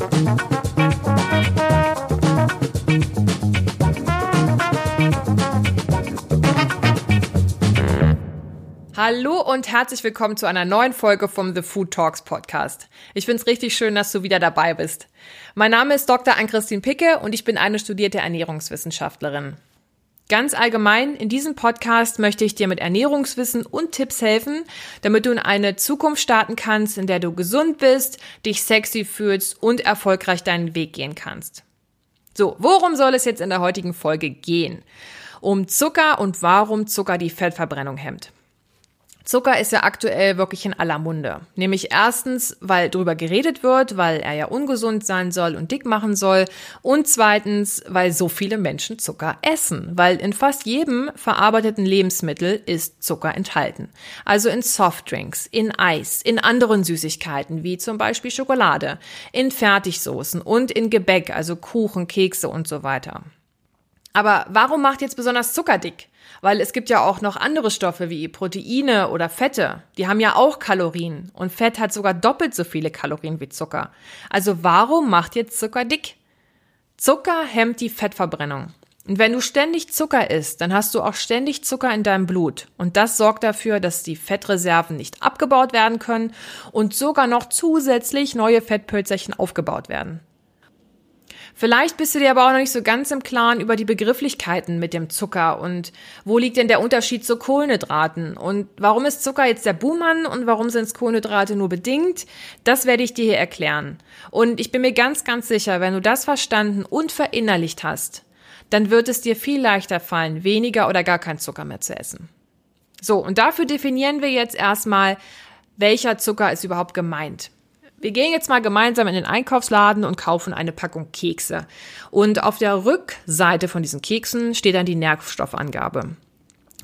Hallo und herzlich willkommen zu einer neuen Folge vom The Food Talks Podcast. Ich finde es richtig schön, dass du wieder dabei bist. Mein Name ist Dr. Ann-Christine Picke und ich bin eine studierte Ernährungswissenschaftlerin. Ganz allgemein, in diesem Podcast möchte ich dir mit Ernährungswissen und Tipps helfen, damit du in eine Zukunft starten kannst, in der du gesund bist, dich sexy fühlst und erfolgreich deinen Weg gehen kannst. So, worum soll es jetzt in der heutigen Folge gehen? Um Zucker und warum Zucker die Fettverbrennung hemmt. Zucker ist ja aktuell wirklich in aller Munde. Nämlich erstens, weil drüber geredet wird, weil er ja ungesund sein soll und dick machen soll. Und zweitens, weil so viele Menschen Zucker essen. Weil in fast jedem verarbeiteten Lebensmittel ist Zucker enthalten. Also in Softdrinks, in Eis, in anderen Süßigkeiten, wie zum Beispiel Schokolade, in Fertigsoßen und in Gebäck, also Kuchen, Kekse und so weiter. Aber warum macht jetzt besonders Zucker dick? Weil es gibt ja auch noch andere Stoffe wie Proteine oder Fette. Die haben ja auch Kalorien. Und Fett hat sogar doppelt so viele Kalorien wie Zucker. Also warum macht jetzt Zucker dick? Zucker hemmt die Fettverbrennung. Und wenn du ständig Zucker isst, dann hast du auch ständig Zucker in deinem Blut. Und das sorgt dafür, dass die Fettreserven nicht abgebaut werden können und sogar noch zusätzlich neue Fettpölzerchen aufgebaut werden. Vielleicht bist du dir aber auch noch nicht so ganz im Klaren über die Begrifflichkeiten mit dem Zucker und wo liegt denn der Unterschied zu Kohlenhydraten und warum ist Zucker jetzt der Buhmann und warum sind es Kohlenhydrate nur bedingt? Das werde ich dir hier erklären. Und ich bin mir ganz, ganz sicher, wenn du das verstanden und verinnerlicht hast, dann wird es dir viel leichter fallen, weniger oder gar kein Zucker mehr zu essen. So, und dafür definieren wir jetzt erstmal, welcher Zucker ist überhaupt gemeint. Wir gehen jetzt mal gemeinsam in den Einkaufsladen und kaufen eine Packung Kekse. Und auf der Rückseite von diesen Keksen steht dann die Nährstoffangabe.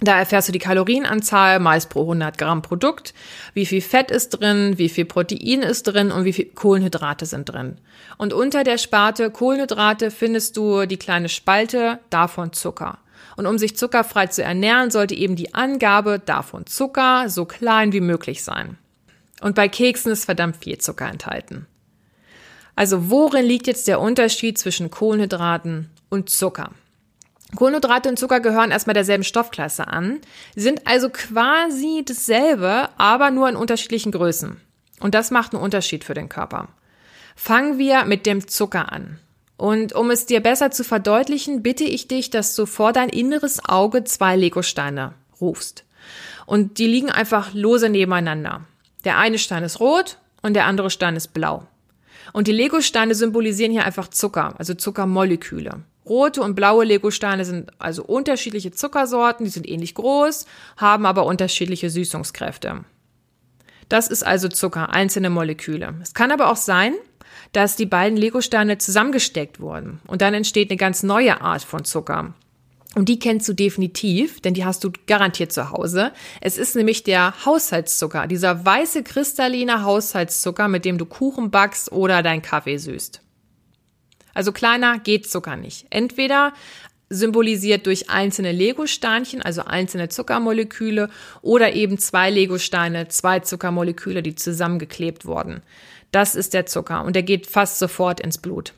Da erfährst du die Kalorienanzahl meist pro 100 Gramm Produkt, wie viel Fett ist drin, wie viel Protein ist drin und wie viel Kohlenhydrate sind drin. Und unter der Sparte Kohlenhydrate findest du die kleine Spalte davon Zucker. Und um sich zuckerfrei zu ernähren, sollte eben die Angabe davon Zucker so klein wie möglich sein. Und bei Keksen ist verdammt viel Zucker enthalten. Also worin liegt jetzt der Unterschied zwischen Kohlenhydraten und Zucker? Kohlenhydrate und Zucker gehören erstmal derselben Stoffklasse an, sind also quasi dasselbe, aber nur in unterschiedlichen Größen. Und das macht einen Unterschied für den Körper. Fangen wir mit dem Zucker an. Und um es dir besser zu verdeutlichen, bitte ich dich, dass du vor dein inneres Auge zwei Legosteine rufst. Und die liegen einfach lose nebeneinander. Der eine Stein ist rot und der andere Stein ist blau. Und die Legosteine symbolisieren hier einfach Zucker, also Zuckermoleküle. Rote und blaue Legosteine sind also unterschiedliche Zuckersorten, die sind ähnlich groß, haben aber unterschiedliche Süßungskräfte. Das ist also Zucker, einzelne Moleküle. Es kann aber auch sein, dass die beiden Legosteine zusammengesteckt wurden und dann entsteht eine ganz neue Art von Zucker. Und die kennst du definitiv, denn die hast du garantiert zu Hause. Es ist nämlich der Haushaltszucker, dieser weiße kristalline Haushaltszucker, mit dem du Kuchen backst oder deinen Kaffee süßt. Also kleiner geht Zucker nicht. Entweder symbolisiert durch einzelne Lego-Steinchen, also einzelne Zuckermoleküle, oder eben zwei Lego-Steine, zwei Zuckermoleküle, die zusammengeklebt wurden. Das ist der Zucker und der geht fast sofort ins Blut.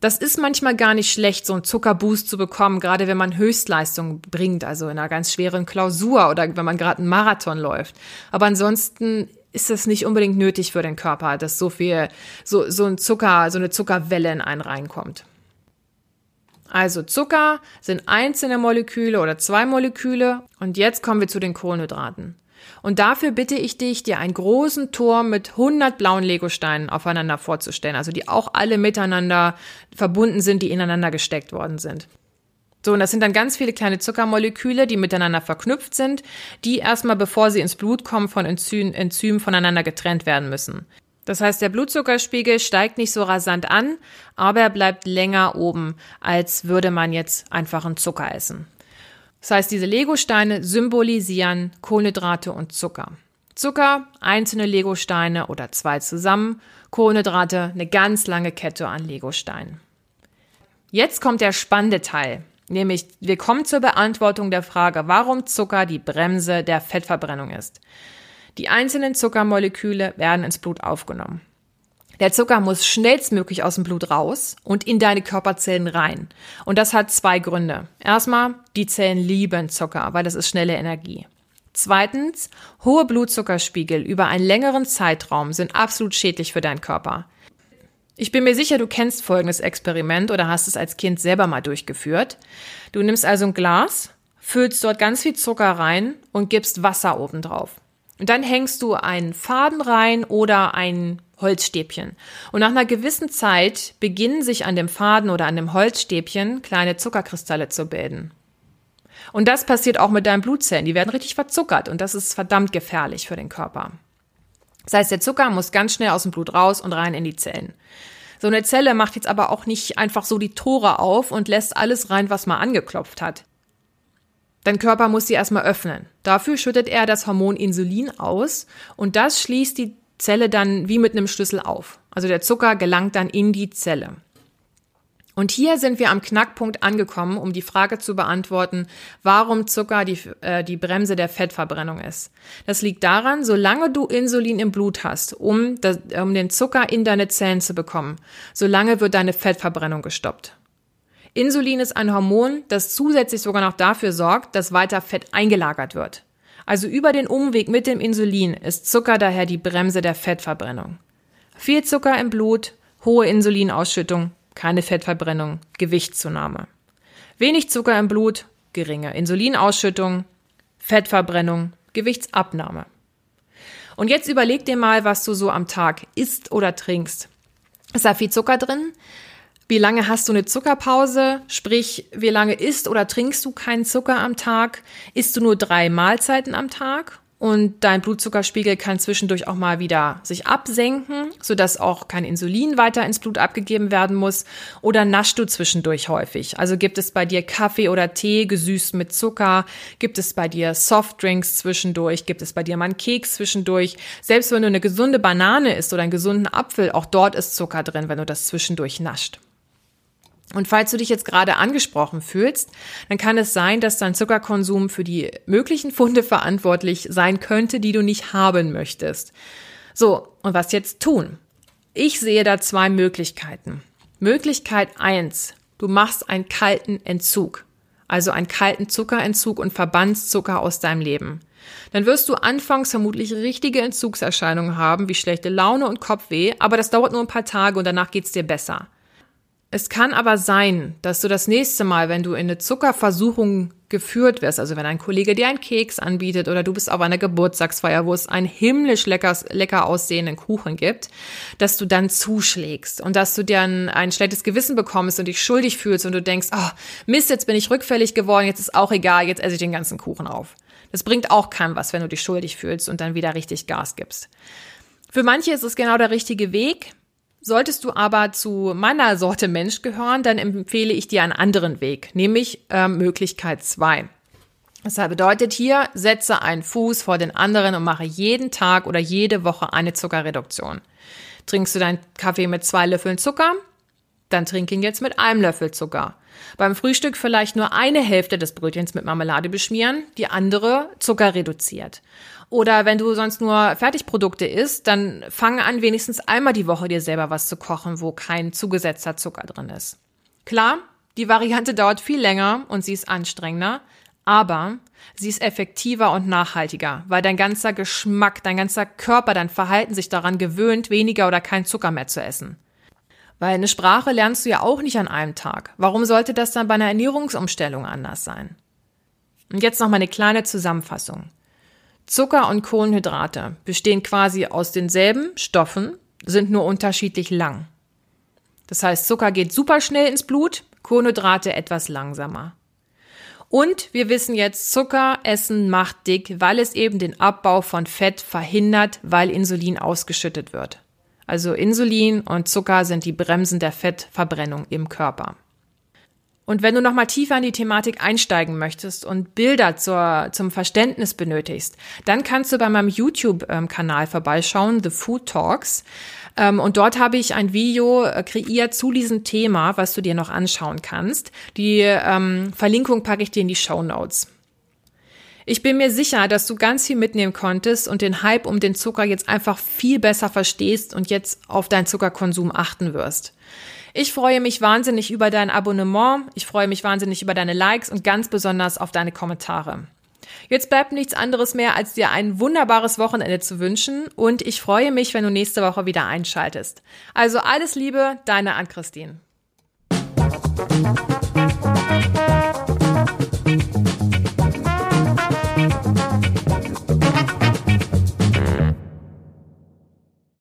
Das ist manchmal gar nicht schlecht, so einen Zuckerboost zu bekommen, gerade wenn man Höchstleistung bringt, also in einer ganz schweren Klausur oder wenn man gerade einen Marathon läuft. Aber ansonsten ist es nicht unbedingt nötig für den Körper, dass so viel, so, so ein Zucker, so eine Zuckerwelle in einen reinkommt. Also Zucker sind einzelne Moleküle oder zwei Moleküle und jetzt kommen wir zu den Kohlenhydraten. Und dafür bitte ich dich, dir einen großen Turm mit 100 blauen Legosteinen aufeinander vorzustellen, also die auch alle miteinander verbunden sind, die ineinander gesteckt worden sind. So, und das sind dann ganz viele kleine Zuckermoleküle, die miteinander verknüpft sind, die erstmal, bevor sie ins Blut kommen, von Enzym, Enzymen voneinander getrennt werden müssen. Das heißt, der Blutzuckerspiegel steigt nicht so rasant an, aber er bleibt länger oben, als würde man jetzt einfach einen Zucker essen. Das heißt, diese Legosteine symbolisieren Kohlenhydrate und Zucker. Zucker, einzelne Legosteine oder zwei zusammen, Kohlenhydrate, eine ganz lange Kette an Legosteinen. Jetzt kommt der spannende Teil, nämlich wir kommen zur Beantwortung der Frage, warum Zucker die Bremse der Fettverbrennung ist. Die einzelnen Zuckermoleküle werden ins Blut aufgenommen. Der Zucker muss schnellstmöglich aus dem Blut raus und in deine Körperzellen rein. Und das hat zwei Gründe. Erstmal, die Zellen lieben Zucker, weil das ist schnelle Energie. Zweitens, hohe Blutzuckerspiegel über einen längeren Zeitraum sind absolut schädlich für deinen Körper. Ich bin mir sicher, du kennst folgendes Experiment oder hast es als Kind selber mal durchgeführt. Du nimmst also ein Glas, füllst dort ganz viel Zucker rein und gibst Wasser oben drauf. Und dann hängst du einen Faden rein oder ein Holzstäbchen. Und nach einer gewissen Zeit beginnen sich an dem Faden oder an dem Holzstäbchen kleine Zuckerkristalle zu bilden. Und das passiert auch mit deinen Blutzellen. Die werden richtig verzuckert und das ist verdammt gefährlich für den Körper. Das heißt, der Zucker muss ganz schnell aus dem Blut raus und rein in die Zellen. So eine Zelle macht jetzt aber auch nicht einfach so die Tore auf und lässt alles rein, was mal angeklopft hat. Dein Körper muss sie erstmal öffnen. Dafür schüttet er das Hormon Insulin aus und das schließt die Zelle dann wie mit einem Schlüssel auf. Also der Zucker gelangt dann in die Zelle. Und hier sind wir am Knackpunkt angekommen, um die Frage zu beantworten, warum Zucker die, äh, die Bremse der Fettverbrennung ist. Das liegt daran, solange du Insulin im Blut hast, um, das, um den Zucker in deine Zellen zu bekommen, solange wird deine Fettverbrennung gestoppt. Insulin ist ein Hormon, das zusätzlich sogar noch dafür sorgt, dass weiter Fett eingelagert wird. Also über den Umweg mit dem Insulin ist Zucker daher die Bremse der Fettverbrennung. Viel Zucker im Blut, hohe Insulinausschüttung, keine Fettverbrennung, Gewichtszunahme. Wenig Zucker im Blut, geringe Insulinausschüttung, Fettverbrennung, Gewichtsabnahme. Und jetzt überleg dir mal, was du so am Tag isst oder trinkst. Ist da viel Zucker drin? Wie lange hast du eine Zuckerpause? Sprich, wie lange isst oder trinkst du keinen Zucker am Tag? Isst du nur drei Mahlzeiten am Tag? Und dein Blutzuckerspiegel kann zwischendurch auch mal wieder sich absenken, sodass auch kein Insulin weiter ins Blut abgegeben werden muss. Oder naschst du zwischendurch häufig? Also gibt es bei dir Kaffee oder Tee gesüßt mit Zucker? Gibt es bei dir Softdrinks zwischendurch? Gibt es bei dir mal einen Keks zwischendurch? Selbst wenn du eine gesunde Banane isst oder einen gesunden Apfel, auch dort ist Zucker drin, wenn du das zwischendurch nascht. Und falls du dich jetzt gerade angesprochen fühlst, dann kann es sein, dass dein Zuckerkonsum für die möglichen Funde verantwortlich sein könnte, die du nicht haben möchtest. So, und was jetzt tun? Ich sehe da zwei Möglichkeiten. Möglichkeit eins: Du machst einen kalten Entzug. Also einen kalten Zuckerentzug und verbannst Zucker aus deinem Leben. Dann wirst du anfangs vermutlich richtige Entzugserscheinungen haben, wie schlechte Laune und Kopfweh, aber das dauert nur ein paar Tage und danach geht's dir besser. Es kann aber sein, dass du das nächste Mal, wenn du in eine Zuckerversuchung geführt wirst, also wenn ein Kollege dir einen Keks anbietet oder du bist auf einer Geburtstagsfeier, wo es einen himmlisch lecker, lecker aussehenden Kuchen gibt, dass du dann zuschlägst und dass du dir ein, ein schlechtes Gewissen bekommst und dich schuldig fühlst und du denkst, oh, Mist, jetzt bin ich rückfällig geworden, jetzt ist auch egal, jetzt esse ich den ganzen Kuchen auf. Das bringt auch keinem was, wenn du dich schuldig fühlst und dann wieder richtig Gas gibst. Für manche ist es genau der richtige Weg. Solltest du aber zu meiner Sorte Mensch gehören, dann empfehle ich dir einen anderen Weg, nämlich äh, Möglichkeit zwei. Das bedeutet hier, setze einen Fuß vor den anderen und mache jeden Tag oder jede Woche eine Zuckerreduktion. Trinkst du deinen Kaffee mit zwei Löffeln Zucker? Dann trink ihn jetzt mit einem Löffel Zucker. Beim Frühstück vielleicht nur eine Hälfte des Brötchens mit Marmelade beschmieren, die andere Zucker reduziert. Oder wenn du sonst nur Fertigprodukte isst, dann fang an, wenigstens einmal die Woche dir selber was zu kochen, wo kein zugesetzter Zucker drin ist. Klar, die Variante dauert viel länger und sie ist anstrengender, aber sie ist effektiver und nachhaltiger, weil dein ganzer Geschmack, dein ganzer Körper, dein Verhalten sich daran gewöhnt, weniger oder kein Zucker mehr zu essen. Weil eine Sprache lernst du ja auch nicht an einem Tag. Warum sollte das dann bei einer Ernährungsumstellung anders sein? Und jetzt noch mal eine kleine Zusammenfassung. Zucker und Kohlenhydrate bestehen quasi aus denselben Stoffen, sind nur unterschiedlich lang. Das heißt, Zucker geht super schnell ins Blut, Kohlenhydrate etwas langsamer. Und wir wissen jetzt, Zucker essen macht dick, weil es eben den Abbau von Fett verhindert, weil Insulin ausgeschüttet wird. Also Insulin und Zucker sind die Bremsen der Fettverbrennung im Körper. Und wenn du noch mal tiefer in die Thematik einsteigen möchtest und Bilder zur, zum Verständnis benötigst, dann kannst du bei meinem YouTube-Kanal vorbeischauen, The Food Talks. Ähm, und dort habe ich ein Video äh, kreiert zu diesem Thema, was du dir noch anschauen kannst. Die ähm, Verlinkung packe ich dir in die Show Notes. Ich bin mir sicher, dass du ganz viel mitnehmen konntest und den Hype um den Zucker jetzt einfach viel besser verstehst und jetzt auf deinen Zuckerkonsum achten wirst. Ich freue mich wahnsinnig über dein Abonnement, ich freue mich wahnsinnig über deine Likes und ganz besonders auf deine Kommentare. Jetzt bleibt nichts anderes mehr, als dir ein wunderbares Wochenende zu wünschen und ich freue mich, wenn du nächste Woche wieder einschaltest. Also alles Liebe, deine Ann-Christine.